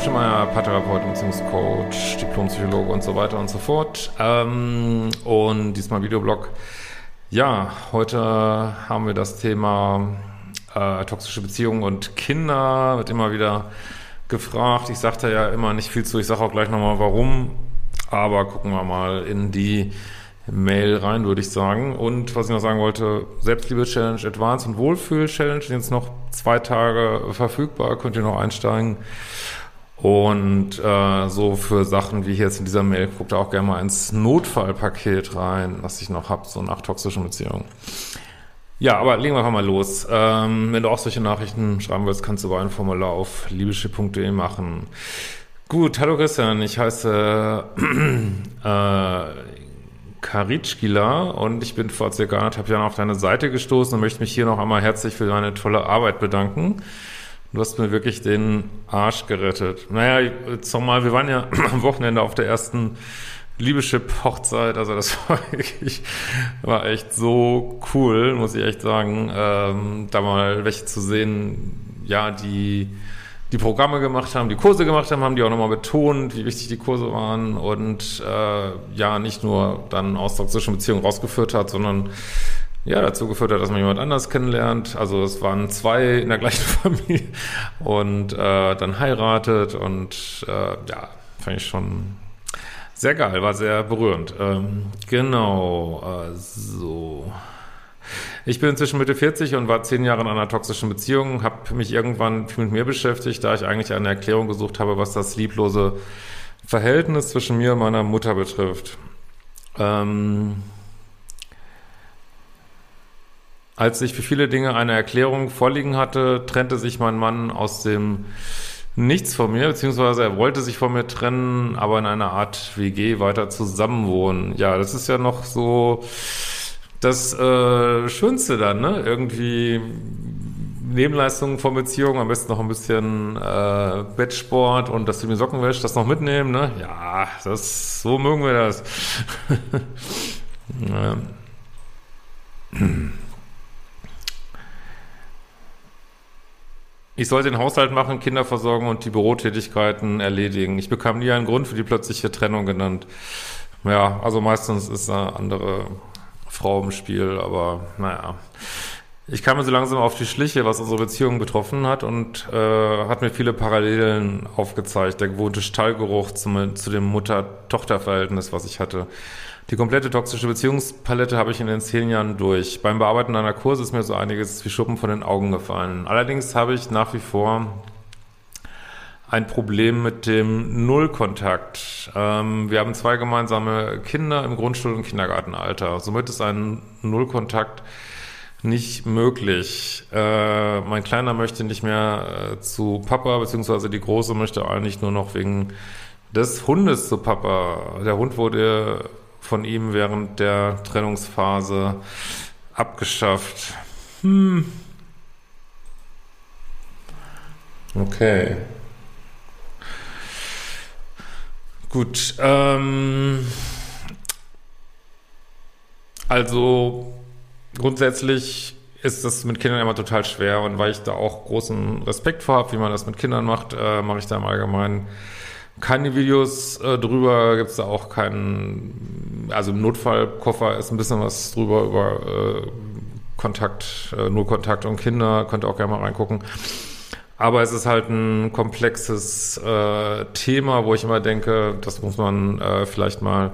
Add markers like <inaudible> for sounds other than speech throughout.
Schemeier, Paartherapeut, Beziehungscoach, Diplompsychologe und so weiter und so fort. Ähm, und diesmal Videoblog. Ja, heute haben wir das Thema äh, toxische Beziehungen und Kinder. Wird immer wieder gefragt. Ich sagte ja immer nicht viel zu. Ich sage auch gleich nochmal warum. Aber gucken wir mal in die Mail rein, würde ich sagen. Und was ich noch sagen wollte, Selbstliebe-Challenge Advanced und Wohlfühl-Challenge sind jetzt noch zwei Tage verfügbar, könnt ihr noch einsteigen. Und äh, so für Sachen wie jetzt in dieser Mail, guckt auch gerne mal ins Notfallpaket rein, was ich noch habe, so nach toxischen Beziehungen. Ja, aber legen wir einfach mal los. Ähm, wenn du auch solche Nachrichten schreiben willst, kannst du über ein Formular auf liebeschiff.de machen. Gut, hallo Christian, ich heiße äh, Karitschkila und ich bin vor circa anderthalb Jahren auf deine Seite gestoßen und möchte mich hier noch einmal herzlich für deine tolle Arbeit bedanken. Du hast mir wirklich den Arsch gerettet. Naja, jetzt nochmal, wir waren ja <clears throat> am Wochenende auf der ersten Liebeschip-Hochzeit, also das <laughs> war wirklich, war echt so cool, muss ich echt sagen, ähm, da mal welche zu sehen, ja, die die Programme gemacht haben, die Kurse gemacht haben, haben die auch nochmal betont, wie wichtig die Kurse waren und äh, ja, nicht nur dann aus toxischen Beziehungen rausgeführt hat, sondern ja, dazu geführt hat, dass man jemand anders kennenlernt. Also es waren zwei in der gleichen <laughs> Familie und äh, dann heiratet und äh, ja, fand ich schon sehr geil, war sehr berührend. Ähm, genau, äh, so. Ich bin inzwischen Mitte 40 und war zehn Jahre in einer toxischen Beziehung, habe mich irgendwann mit mir beschäftigt, da ich eigentlich eine Erklärung gesucht habe, was das lieblose Verhältnis zwischen mir und meiner Mutter betrifft. Ähm, als ich für viele Dinge eine Erklärung vorliegen hatte, trennte sich mein Mann aus dem Nichts von mir, beziehungsweise er wollte sich von mir trennen, aber in einer Art WG weiter zusammenwohnen. Ja, das ist ja noch so das äh, Schönste dann, ne? Irgendwie Nebenleistungen von Beziehungen, am besten noch ein bisschen äh, Bettsport und dass du mir Socken wäschst, das noch mitnehmen, ne? Ja, das, so mögen wir das. <laughs> ja. Ich sollte den Haushalt machen, Kinder versorgen und die Bürotätigkeiten erledigen. Ich bekam nie einen Grund für die plötzliche Trennung genannt. Ja, also meistens ist eine andere Frau im Spiel, aber naja. Ich kam mir so langsam auf die Schliche, was unsere Beziehung betroffen hat und äh, hat mir viele Parallelen aufgezeigt. Der gewohnte Stallgeruch zum, zu dem Mutter-Tochter-Verhältnis, was ich hatte. Die komplette toxische Beziehungspalette habe ich in den zehn Jahren durch. Beim Bearbeiten einer Kurse ist mir so einiges wie Schuppen von den Augen gefallen. Allerdings habe ich nach wie vor ein Problem mit dem Nullkontakt. Ähm, wir haben zwei gemeinsame Kinder im Grundschul- und Kindergartenalter. Somit ist ein Nullkontakt nicht möglich. Äh, mein Kleiner möchte nicht mehr äh, zu Papa, beziehungsweise die Große möchte eigentlich nur noch wegen des Hundes zu Papa. Der Hund wurde von ihm während der Trennungsphase abgeschafft. Hm. Okay. Gut, ähm, also grundsätzlich ist das mit Kindern immer total schwer und weil ich da auch großen Respekt vor habe, wie man das mit Kindern macht, äh, mache ich da im Allgemeinen keine Videos äh, drüber, gibt es da auch keinen, also im Notfallkoffer ist ein bisschen was drüber über äh, Kontakt, äh, nur Kontakt und Kinder, könnt ihr auch gerne mal reingucken. Aber es ist halt ein komplexes äh, Thema, wo ich immer denke, das muss man äh, vielleicht mal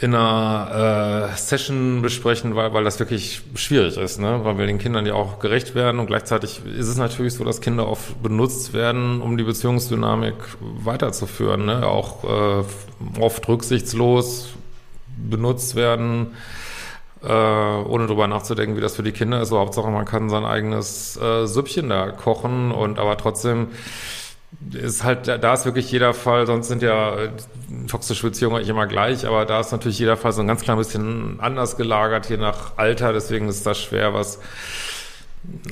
in einer äh, Session besprechen, weil, weil das wirklich schwierig ist, ne? weil wir den Kindern ja auch gerecht werden und gleichzeitig ist es natürlich so, dass Kinder oft benutzt werden, um die Beziehungsdynamik weiterzuführen, ne? auch äh, oft rücksichtslos benutzt werden, äh, ohne drüber nachzudenken, wie das für die Kinder ist. So, Hauptsache, man kann sein eigenes äh, Süppchen da kochen und aber trotzdem ist halt, da ist wirklich jeder Fall, sonst sind ja äh, toxische Beziehungen eigentlich immer gleich, aber da ist natürlich jeder Fall so ein ganz klein bisschen anders gelagert, je nach Alter, deswegen ist das schwer, was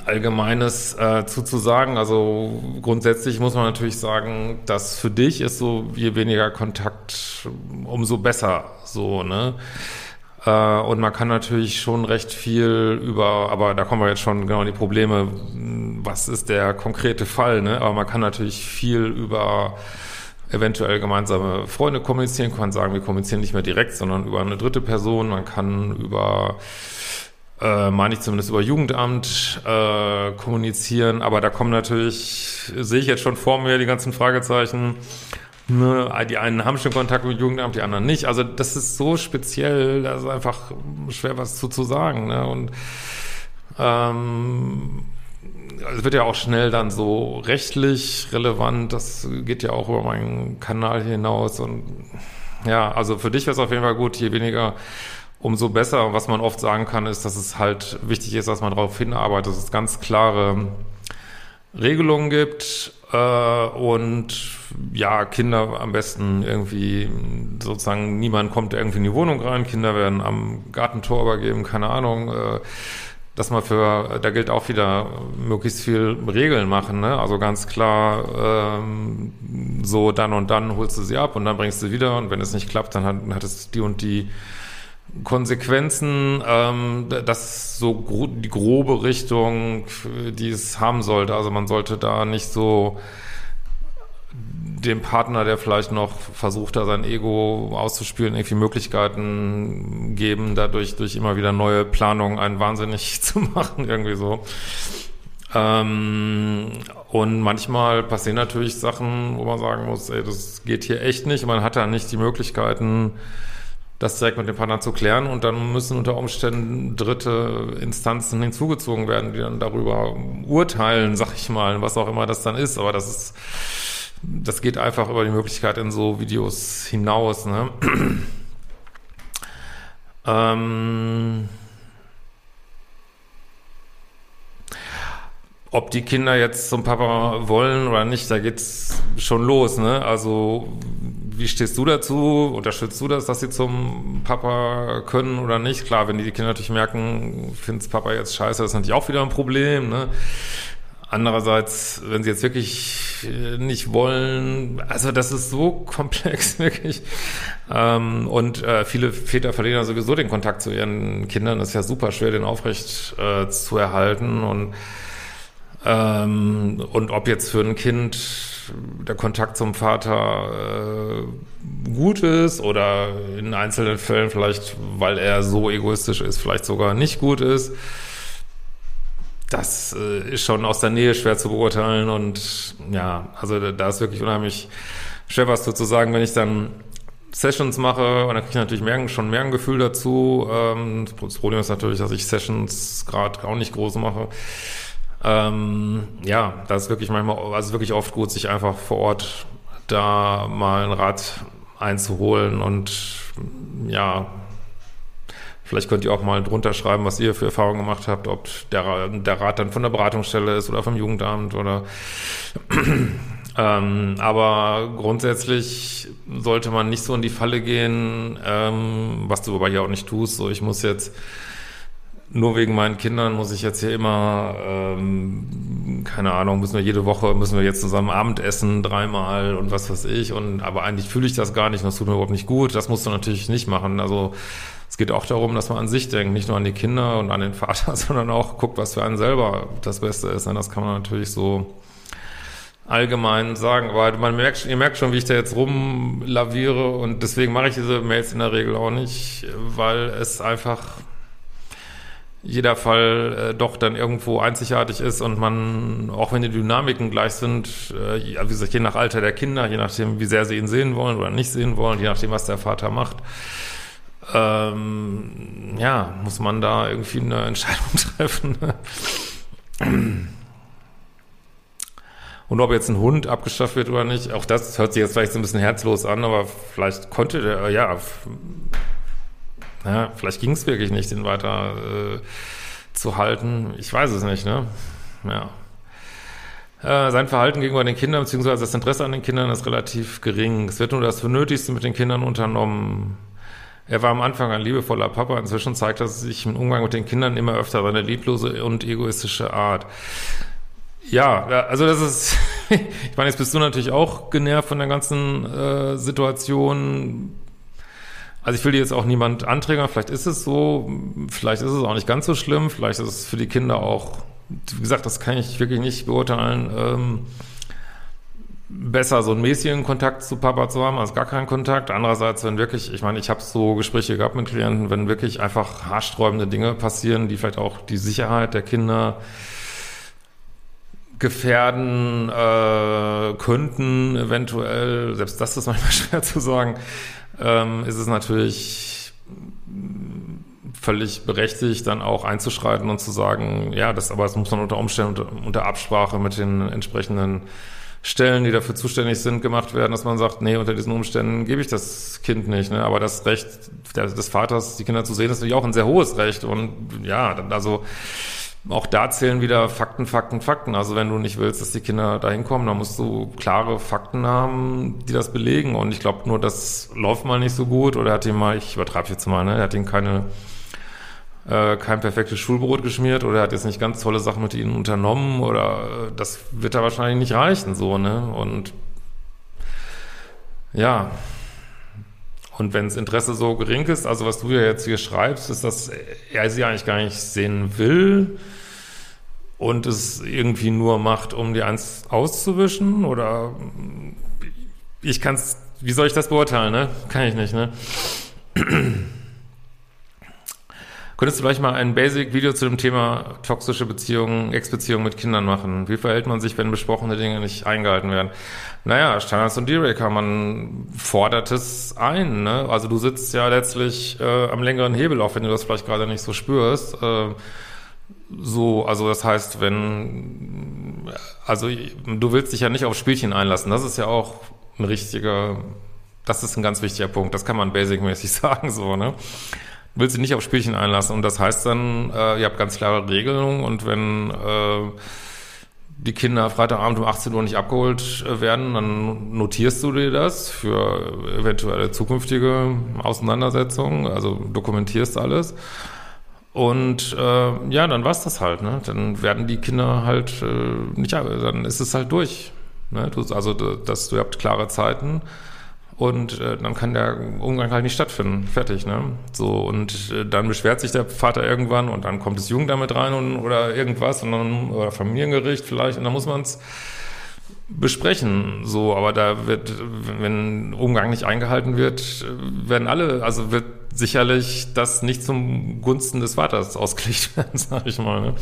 Allgemeines äh, zuzusagen. Also grundsätzlich muss man natürlich sagen, dass für dich ist so, je weniger Kontakt, umso besser so, ne? und man kann natürlich schon recht viel über, aber da kommen wir jetzt schon genau in die Probleme, was ist der konkrete Fall, ne? Aber man kann natürlich viel über eventuell gemeinsame Freunde kommunizieren, kann sagen, wir kommunizieren nicht mehr direkt, sondern über eine dritte Person. Man kann über äh, meine ich zumindest über Jugendamt äh, kommunizieren, aber da kommen natürlich, sehe ich jetzt schon vor mir die ganzen Fragezeichen. Ne, die einen haben schon Kontakt mit Jugendamt, die anderen nicht. Also das ist so speziell, da ist einfach schwer was zu, zu sagen. Ne? Und ähm, es wird ja auch schnell dann so rechtlich relevant. Das geht ja auch über meinen Kanal hinaus. Und ja, also für dich wäre es auf jeden Fall gut, je weniger umso besser. Was man oft sagen kann, ist, dass es halt wichtig ist, dass man darauf hinarbeitet, dass es ganz klare Regelungen gibt äh, und ja, Kinder am besten irgendwie sozusagen, niemand kommt irgendwie in die Wohnung rein, Kinder werden am Gartentor übergeben, keine Ahnung, äh, dass man für, da gilt auch wieder möglichst viel Regeln machen, ne? Also ganz klar, ähm, so dann und dann holst du sie ab und dann bringst du sie wieder und wenn es nicht klappt, dann hat, hat es die und die Konsequenzen, ähm, das ist so gro die grobe Richtung, die es haben sollte. Also man sollte da nicht so dem Partner, der vielleicht noch versucht, da sein Ego auszuspielen, irgendwie Möglichkeiten geben, dadurch durch immer wieder neue Planungen einen wahnsinnig <laughs> zu machen, irgendwie so. Ähm, und manchmal passieren natürlich Sachen, wo man sagen muss, ey, das geht hier echt nicht. Man hat da nicht die Möglichkeiten, das direkt mit dem Partner zu klären und dann müssen unter Umständen dritte Instanzen hinzugezogen werden, die dann darüber urteilen, sag ich mal, was auch immer das dann ist. Aber das ist, das geht einfach über die Möglichkeit in so Videos hinaus. Ne? <clears throat> ähm ob die Kinder jetzt zum Papa wollen oder nicht, da geht's schon los, ne? Also wie stehst du dazu? Unterstützt du das, dass sie zum Papa können oder nicht? Klar, wenn die Kinder natürlich merken, find's Papa jetzt scheiße, das ist natürlich auch wieder ein Problem, ne? Andererseits, wenn sie jetzt wirklich äh, nicht wollen, also das ist so <laughs> komplex, wirklich. Ähm, und äh, viele Väter verlieren ja sowieso den Kontakt zu ihren Kindern. Das ist ja super schwer, den aufrecht äh, zu erhalten. Und ähm, und ob jetzt für ein Kind der Kontakt zum Vater gut ist oder in einzelnen Fällen vielleicht, weil er so egoistisch ist, vielleicht sogar nicht gut ist, das äh, ist schon aus der Nähe schwer zu beurteilen und ja, also da ist wirklich unheimlich schwer was zu sagen, wenn ich dann Sessions mache und dann kriege ich natürlich mehr, schon mehr ein Gefühl dazu. Ähm, das Problem ist natürlich, dass ich Sessions gerade auch nicht groß mache. Ähm, ja, das ist wirklich manchmal, also wirklich oft gut, sich einfach vor Ort da mal ein Rad einzuholen und ja, vielleicht könnt ihr auch mal drunter schreiben, was ihr für Erfahrungen gemacht habt, ob der, der Rat dann von der Beratungsstelle ist oder vom Jugendamt oder <clears throat> ähm, aber grundsätzlich sollte man nicht so in die Falle gehen, ähm, was du aber hier auch nicht tust, so ich muss jetzt nur wegen meinen Kindern muss ich jetzt hier immer, ähm, keine Ahnung, müssen wir jede Woche, müssen wir jetzt zusammen Abendessen dreimal und was weiß ich. Und aber eigentlich fühle ich das gar nicht und das tut mir überhaupt nicht gut. Das musst du natürlich nicht machen. Also es geht auch darum, dass man an sich denkt, nicht nur an die Kinder und an den Vater, <laughs> sondern auch guckt, was für einen selber das Beste ist. Und das kann man natürlich so allgemein sagen. Aber man merkt, ihr merkt schon, wie ich da jetzt rumlaviere und deswegen mache ich diese Mails in der Regel auch nicht, weil es einfach jeder Fall äh, doch dann irgendwo einzigartig ist und man, auch wenn die Dynamiken gleich sind, äh, wie gesagt, je nach Alter der Kinder, je nachdem, wie sehr sie ihn sehen wollen oder nicht sehen wollen, je nachdem, was der Vater macht, ähm, ja, muss man da irgendwie eine Entscheidung <laughs> treffen. Und ob jetzt ein Hund abgeschafft wird oder nicht, auch das hört sich jetzt vielleicht so ein bisschen herzlos an, aber vielleicht konnte der, ja, ja, vielleicht ging es wirklich nicht, den weiter äh, zu halten. Ich weiß es nicht, ne? Ja. Äh, sein Verhalten gegenüber den Kindern, beziehungsweise das Interesse an den Kindern ist relativ gering. Es wird nur das Nötigste mit den Kindern unternommen. Er war am Anfang ein liebevoller Papa, inzwischen zeigt er sich im Umgang mit den Kindern immer öfter seine lieblose und egoistische Art. Ja, also das ist, <laughs> ich meine, jetzt bist du natürlich auch genervt von der ganzen äh, Situation also ich will dir jetzt auch niemand anträgern, vielleicht ist es so, vielleicht ist es auch nicht ganz so schlimm, vielleicht ist es für die Kinder auch wie gesagt, das kann ich wirklich nicht beurteilen. Ähm, besser so einen mäßigen Kontakt zu Papa zu haben als gar keinen Kontakt. Andererseits, wenn wirklich, ich meine, ich habe so Gespräche gehabt mit Klienten, wenn wirklich einfach haarsträubende Dinge passieren, die vielleicht auch die Sicherheit der Kinder gefährden äh, könnten, eventuell, selbst das ist <laughs> manchmal schwer zu sagen, ähm, ist es natürlich völlig berechtigt, dann auch einzuschreiten und zu sagen, ja, das aber das muss man unter Umständen unter, unter Absprache mit den entsprechenden Stellen, die dafür zuständig sind, gemacht werden, dass man sagt, nee, unter diesen Umständen gebe ich das Kind nicht. Ne? Aber das Recht des Vaters, die Kinder zu sehen, ist natürlich auch ein sehr hohes Recht. Und ja, also auch da zählen wieder Fakten, Fakten, Fakten. Also wenn du nicht willst, dass die Kinder da hinkommen, dann musst du klare Fakten haben, die das belegen. Und ich glaube nur, das läuft mal nicht so gut oder hat ihn mal, ich übertreibe jetzt mal, ne, er hat ihm keine äh, kein perfektes Schulbrot geschmiert oder er hat jetzt nicht ganz tolle Sachen mit ihnen unternommen oder äh, das wird da wahrscheinlich nicht reichen, so, ne? Und ja, und wenn das Interesse so gering ist, also was du ja jetzt hier schreibst, ist, dass er sie eigentlich gar nicht sehen will und es irgendwie nur macht, um die eins auszuwischen oder ich kann es, wie soll ich das beurteilen, ne? Kann ich nicht, ne? Könntest du vielleicht mal ein Basic-Video zu dem Thema toxische Beziehungen, Ex-Beziehungen mit Kindern machen? Wie verhält man sich, wenn besprochene Dinge nicht eingehalten werden? Naja, Standards und Dealbreaker, man fordert es ein. Ne? Also du sitzt ja letztlich äh, am längeren Hebel, auch wenn du das vielleicht gerade nicht so spürst. Äh, so, also das heißt, wenn, also du willst dich ja nicht auf Spielchen einlassen. Das ist ja auch ein richtiger, das ist ein ganz wichtiger Punkt. Das kann man basic-mäßig <laughs> sagen, so, ne? Will sie nicht auf Spielchen einlassen. Und das heißt dann, äh, ihr habt ganz klare Regelungen und wenn äh, die Kinder Freitagabend um 18 Uhr nicht abgeholt äh, werden, dann notierst du dir das für eventuelle zukünftige Auseinandersetzungen, also dokumentierst alles. Und äh, ja, dann war's das halt, ne? Dann werden die Kinder halt äh, nicht, dann ist es halt durch. Ne? Du, also das, du habt klare Zeiten und äh, dann kann der Umgang halt nicht stattfinden. Fertig, ne? So, und äh, dann beschwert sich der Vater irgendwann und dann kommt das Jugendamt rein und, oder irgendwas und dann, oder Familiengericht vielleicht und dann muss man es besprechen. So, aber da wird, wenn Umgang nicht eingehalten wird, werden alle, also wird sicherlich das nicht zum Gunsten des Vaters ausgelegt <laughs> werden, sag ich mal. Ne?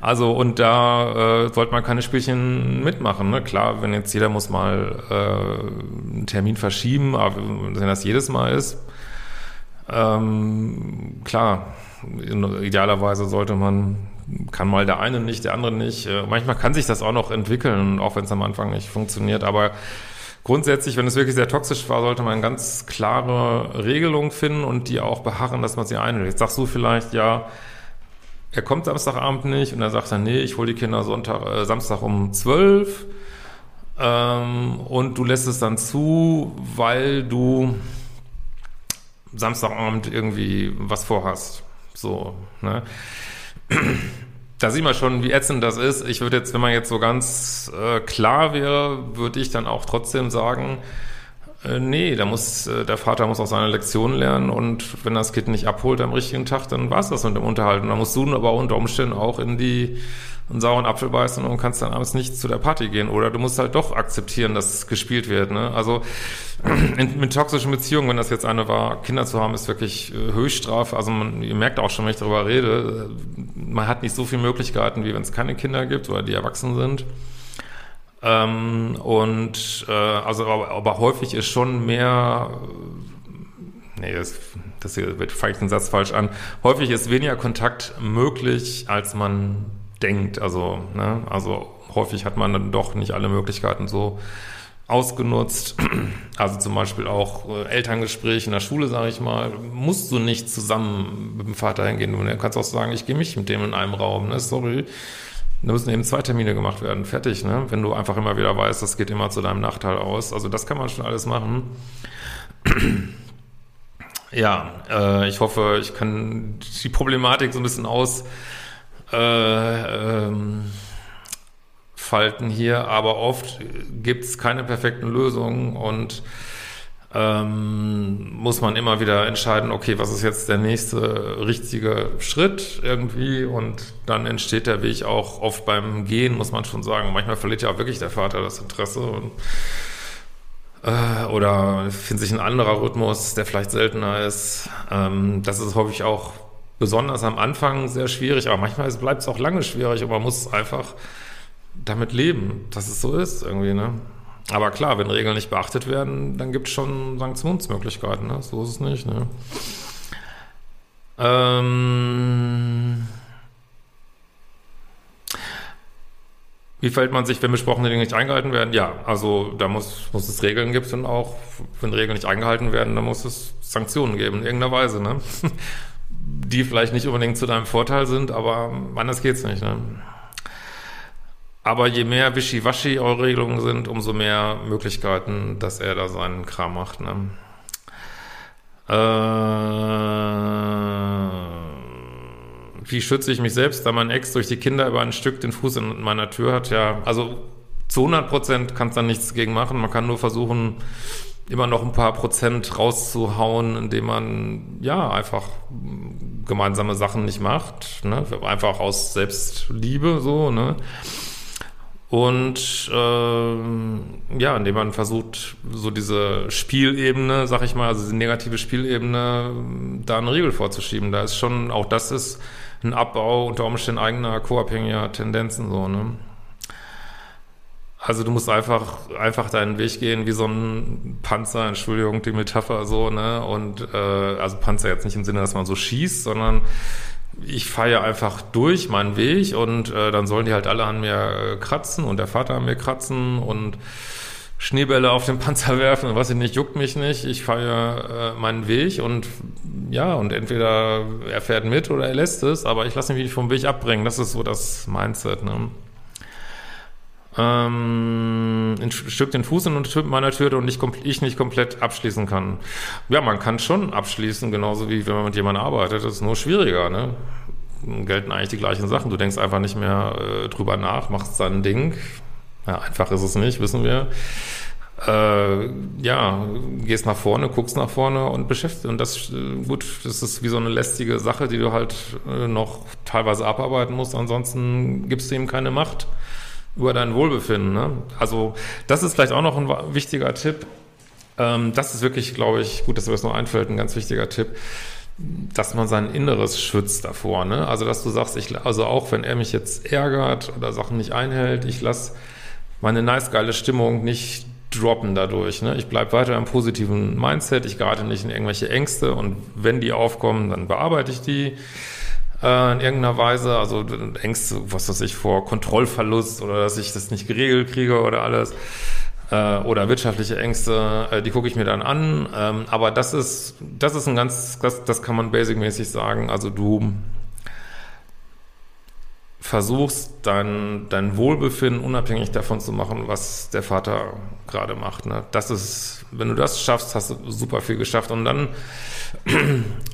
Also und da äh, sollte man keine Spielchen mitmachen. Ne? Klar, wenn jetzt jeder muss mal äh, einen Termin verschieben, aber wenn das jedes Mal ist, ähm, klar, idealerweise sollte man, kann mal der eine nicht, der andere nicht. Äh, manchmal kann sich das auch noch entwickeln, auch wenn es am Anfang nicht funktioniert, aber Grundsätzlich, wenn es wirklich sehr toxisch war, sollte man ganz klare Regelungen finden und die auch beharren, dass man sie einhält. Jetzt sagst du vielleicht, ja, er kommt Samstagabend nicht und dann sagt er, nee, ich hole die Kinder Sonntag, äh, Samstag um zwölf ähm, und du lässt es dann zu, weil du Samstagabend irgendwie was vorhast. So, ne? Da sieht man schon, wie ätzend das ist. Ich würde jetzt, wenn man jetzt so ganz äh, klar wäre, würde ich dann auch trotzdem sagen, äh, nee, da muss, äh, der Vater muss auch seine Lektion lernen und wenn das Kind nicht abholt am richtigen Tag, dann war es das mit dem Unterhalt. Und dann musst du aber unter Umständen auch in die einen sauren Apfel beißen und kannst dann abends nicht zu der Party gehen. Oder du musst halt doch akzeptieren, dass gespielt wird. Ne? Also <clears throat> in, mit toxischen Beziehungen, wenn das jetzt eine war, Kinder zu haben, ist wirklich äh, Höchststrafe. Also man, ihr merkt auch schon, wenn ich darüber rede, man hat nicht so viele Möglichkeiten, wie wenn es keine Kinder gibt oder die erwachsen sind. Ähm, und äh, also aber, aber häufig ist schon mehr nee, das, das hier wird vielleicht ein Satz falsch an. Häufig ist weniger Kontakt möglich, als man denkt. Also, ne, also häufig hat man dann doch nicht alle Möglichkeiten so ausgenutzt. Also zum Beispiel auch äh, Elterngespräche in der Schule, sage ich mal, musst du nicht zusammen mit dem Vater hingehen. Du kannst auch sagen, ich gehe mich mit dem in einem Raum. Ne? Sorry. Da müssen eben zwei Termine gemacht werden. Fertig, ne? Wenn du einfach immer wieder weißt, das geht immer zu deinem Nachteil aus. Also das kann man schon alles machen. <clears throat> ja, äh, ich hoffe, ich kann die Problematik so ein bisschen aus äh, ähm, Falten hier, aber oft gibt es keine perfekten Lösungen und ähm, muss man immer wieder entscheiden, okay, was ist jetzt der nächste richtige Schritt irgendwie und dann entsteht der Weg auch oft beim Gehen, muss man schon sagen. Manchmal verliert ja auch wirklich der Vater das Interesse und äh, oder findet sich ein anderer Rhythmus, der vielleicht seltener ist. Ähm, das ist häufig auch besonders am Anfang sehr schwierig, aber manchmal bleibt es auch lange schwierig und man muss einfach damit leben, dass es so ist irgendwie, ne? Aber klar, wenn Regeln nicht beachtet werden, dann gibt es schon Sanktionsmöglichkeiten. Ne? So ist es nicht. Ne? Ähm Wie verhält man sich, wenn besprochene Dinge nicht eingehalten werden? Ja, also da muss, muss es Regeln gibt und auch, wenn Regeln nicht eingehalten werden, dann muss es Sanktionen geben, in irgendeiner Weise, ne? Die vielleicht nicht unbedingt zu deinem Vorteil sind, aber anders geht's nicht, ne? Aber je mehr Wischiwaschi eure Regelungen sind, umso mehr Möglichkeiten, dass er da seinen Kram macht. Ne? Äh, wie schütze ich mich selbst, da mein Ex durch die Kinder über ein Stück den Fuß in meiner Tür hat? Ja, also zu 100 Prozent kannst du da nichts gegen machen. Man kann nur versuchen, immer noch ein paar Prozent rauszuhauen, indem man ja einfach gemeinsame Sachen nicht macht, ne? einfach aus Selbstliebe so, ne? Und äh, ja, indem man versucht, so diese Spielebene, sag ich mal, also diese negative Spielebene, da einen Riegel vorzuschieben. Da ist schon, auch das ist ein Abbau unter Umständen eigener co-abhängiger Tendenzen so, ne? Also du musst einfach, einfach deinen Weg gehen wie so ein Panzer, Entschuldigung, die Metapher so, ne? Und äh, also Panzer jetzt nicht im Sinne, dass man so schießt, sondern ich fahre einfach durch meinen Weg und äh, dann sollen die halt alle an mir äh, kratzen und der Vater an mir kratzen und Schneebälle auf den Panzer <laughs> werfen und was ich nicht, juckt mich nicht. Ich fahre äh, meinen Weg und ja, und entweder er fährt mit oder er lässt es, aber ich lasse mich vom Weg abbringen. Das ist so das Mindset. Ne? Ähm, ein Stück den Fuß in meiner Tür und ich, ich nicht komplett abschließen kann. Ja, man kann schon abschließen, genauso wie wenn man mit jemandem arbeitet. Das ist nur schwieriger, ne? Gelten eigentlich die gleichen Sachen. Du denkst einfach nicht mehr äh, drüber nach, machst dein Ding. Ja, einfach ist es nicht, wissen wir. Äh, ja, gehst nach vorne, guckst nach vorne und beschäftigst. Und das, äh, gut, das ist wie so eine lästige Sache, die du halt äh, noch teilweise abarbeiten musst. Ansonsten gibst du ihm keine Macht über dein Wohlbefinden. Ne? Also das ist vielleicht auch noch ein wichtiger Tipp. Ähm, das ist wirklich, glaube ich, gut, dass mir das noch einfällt, ein ganz wichtiger Tipp, dass man sein Inneres schützt davor. Ne? Also dass du sagst, ich, also auch wenn er mich jetzt ärgert oder Sachen nicht einhält, ich lasse meine nice geile Stimmung nicht droppen dadurch. Ne? Ich bleibe weiter im positiven Mindset, ich gerate nicht in irgendwelche Ängste und wenn die aufkommen, dann bearbeite ich die äh, in irgendeiner Weise. Also Ängste, was weiß ich, vor Kontrollverlust oder dass ich das nicht geregelt kriege oder alles. Äh, oder wirtschaftliche Ängste, äh, die gucke ich mir dann an. Ähm, aber das ist, das ist ein ganz, das, das kann man basicmäßig sagen. Also du versuchst dein, dein Wohlbefinden unabhängig davon zu machen, was der Vater gerade macht. Ne? Das ist, wenn du das schaffst, hast du super viel geschafft. Und dann <clears throat>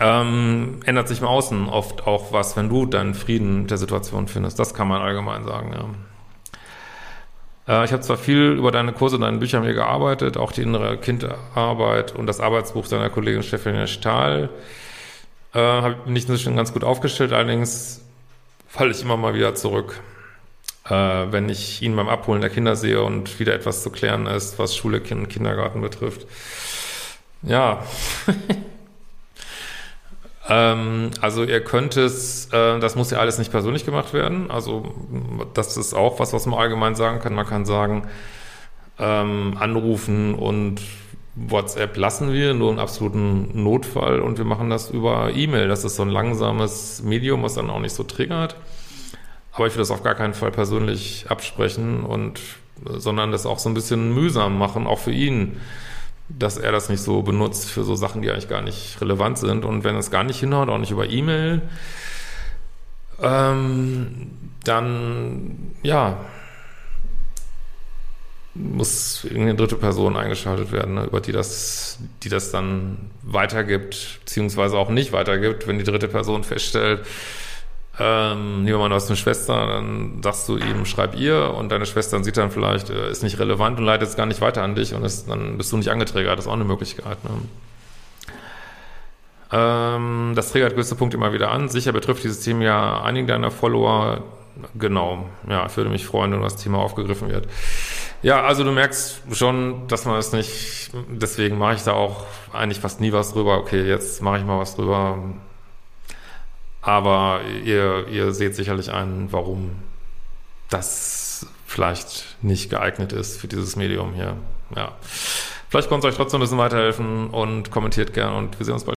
ähm, ändert sich im Außen oft auch was, wenn du deinen Frieden mit der Situation findest. Das kann man allgemein sagen, ja. Äh, ich habe zwar viel über deine Kurse und deine Bücher mir gearbeitet, auch die innere Kindarbeit und das Arbeitsbuch deiner Kollegin Stefanie Stahl. Äh, habe nicht nur schon ganz gut aufgestellt, allerdings falle ich immer mal wieder zurück, äh, wenn ich ihn beim Abholen der Kinder sehe und wieder etwas zu klären ist, was Schule und Kindergarten betrifft. Ja. <laughs> ähm, also ihr könnt es, äh, das muss ja alles nicht persönlich gemacht werden. Also das ist auch was, was man allgemein sagen kann. Man kann sagen, ähm, anrufen und WhatsApp lassen wir, nur einen absoluten Notfall und wir machen das über E-Mail. Das ist so ein langsames Medium, was dann auch nicht so triggert. Aber ich will das auf gar keinen Fall persönlich absprechen und, sondern das auch so ein bisschen mühsam machen, auch für ihn, dass er das nicht so benutzt für so Sachen, die eigentlich gar nicht relevant sind. Und wenn es gar nicht hinhaut, auch nicht über E-Mail, ähm, dann, ja, muss irgendeine dritte Person eingeschaltet werden, ne, über die das, die das dann weitergibt, beziehungsweise auch nicht weitergibt, wenn die dritte Person feststellt, ähm, wir mal, du hast eine Schwester, dann sagst du ihm, schreib ihr und deine Schwester sieht dann vielleicht, äh, ist nicht relevant und leitet es gar nicht weiter an dich und ist, dann bist du nicht angetriggert. Das ist auch eine Möglichkeit. Ne? Ähm, das triggert gewisse Punkte immer wieder an. Sicher betrifft dieses Thema ja einigen deiner Follower. Genau. Ja, ich würde mich freuen, wenn das Thema aufgegriffen wird. Ja, also du merkst schon, dass man es nicht, deswegen mache ich da auch eigentlich fast nie was drüber. Okay, jetzt mache ich mal was drüber. Aber ihr, ihr seht sicherlich ein, warum das vielleicht nicht geeignet ist für dieses Medium hier. Ja. Vielleicht konnte es euch trotzdem ein bisschen weiterhelfen und kommentiert gern und wir sehen uns bald.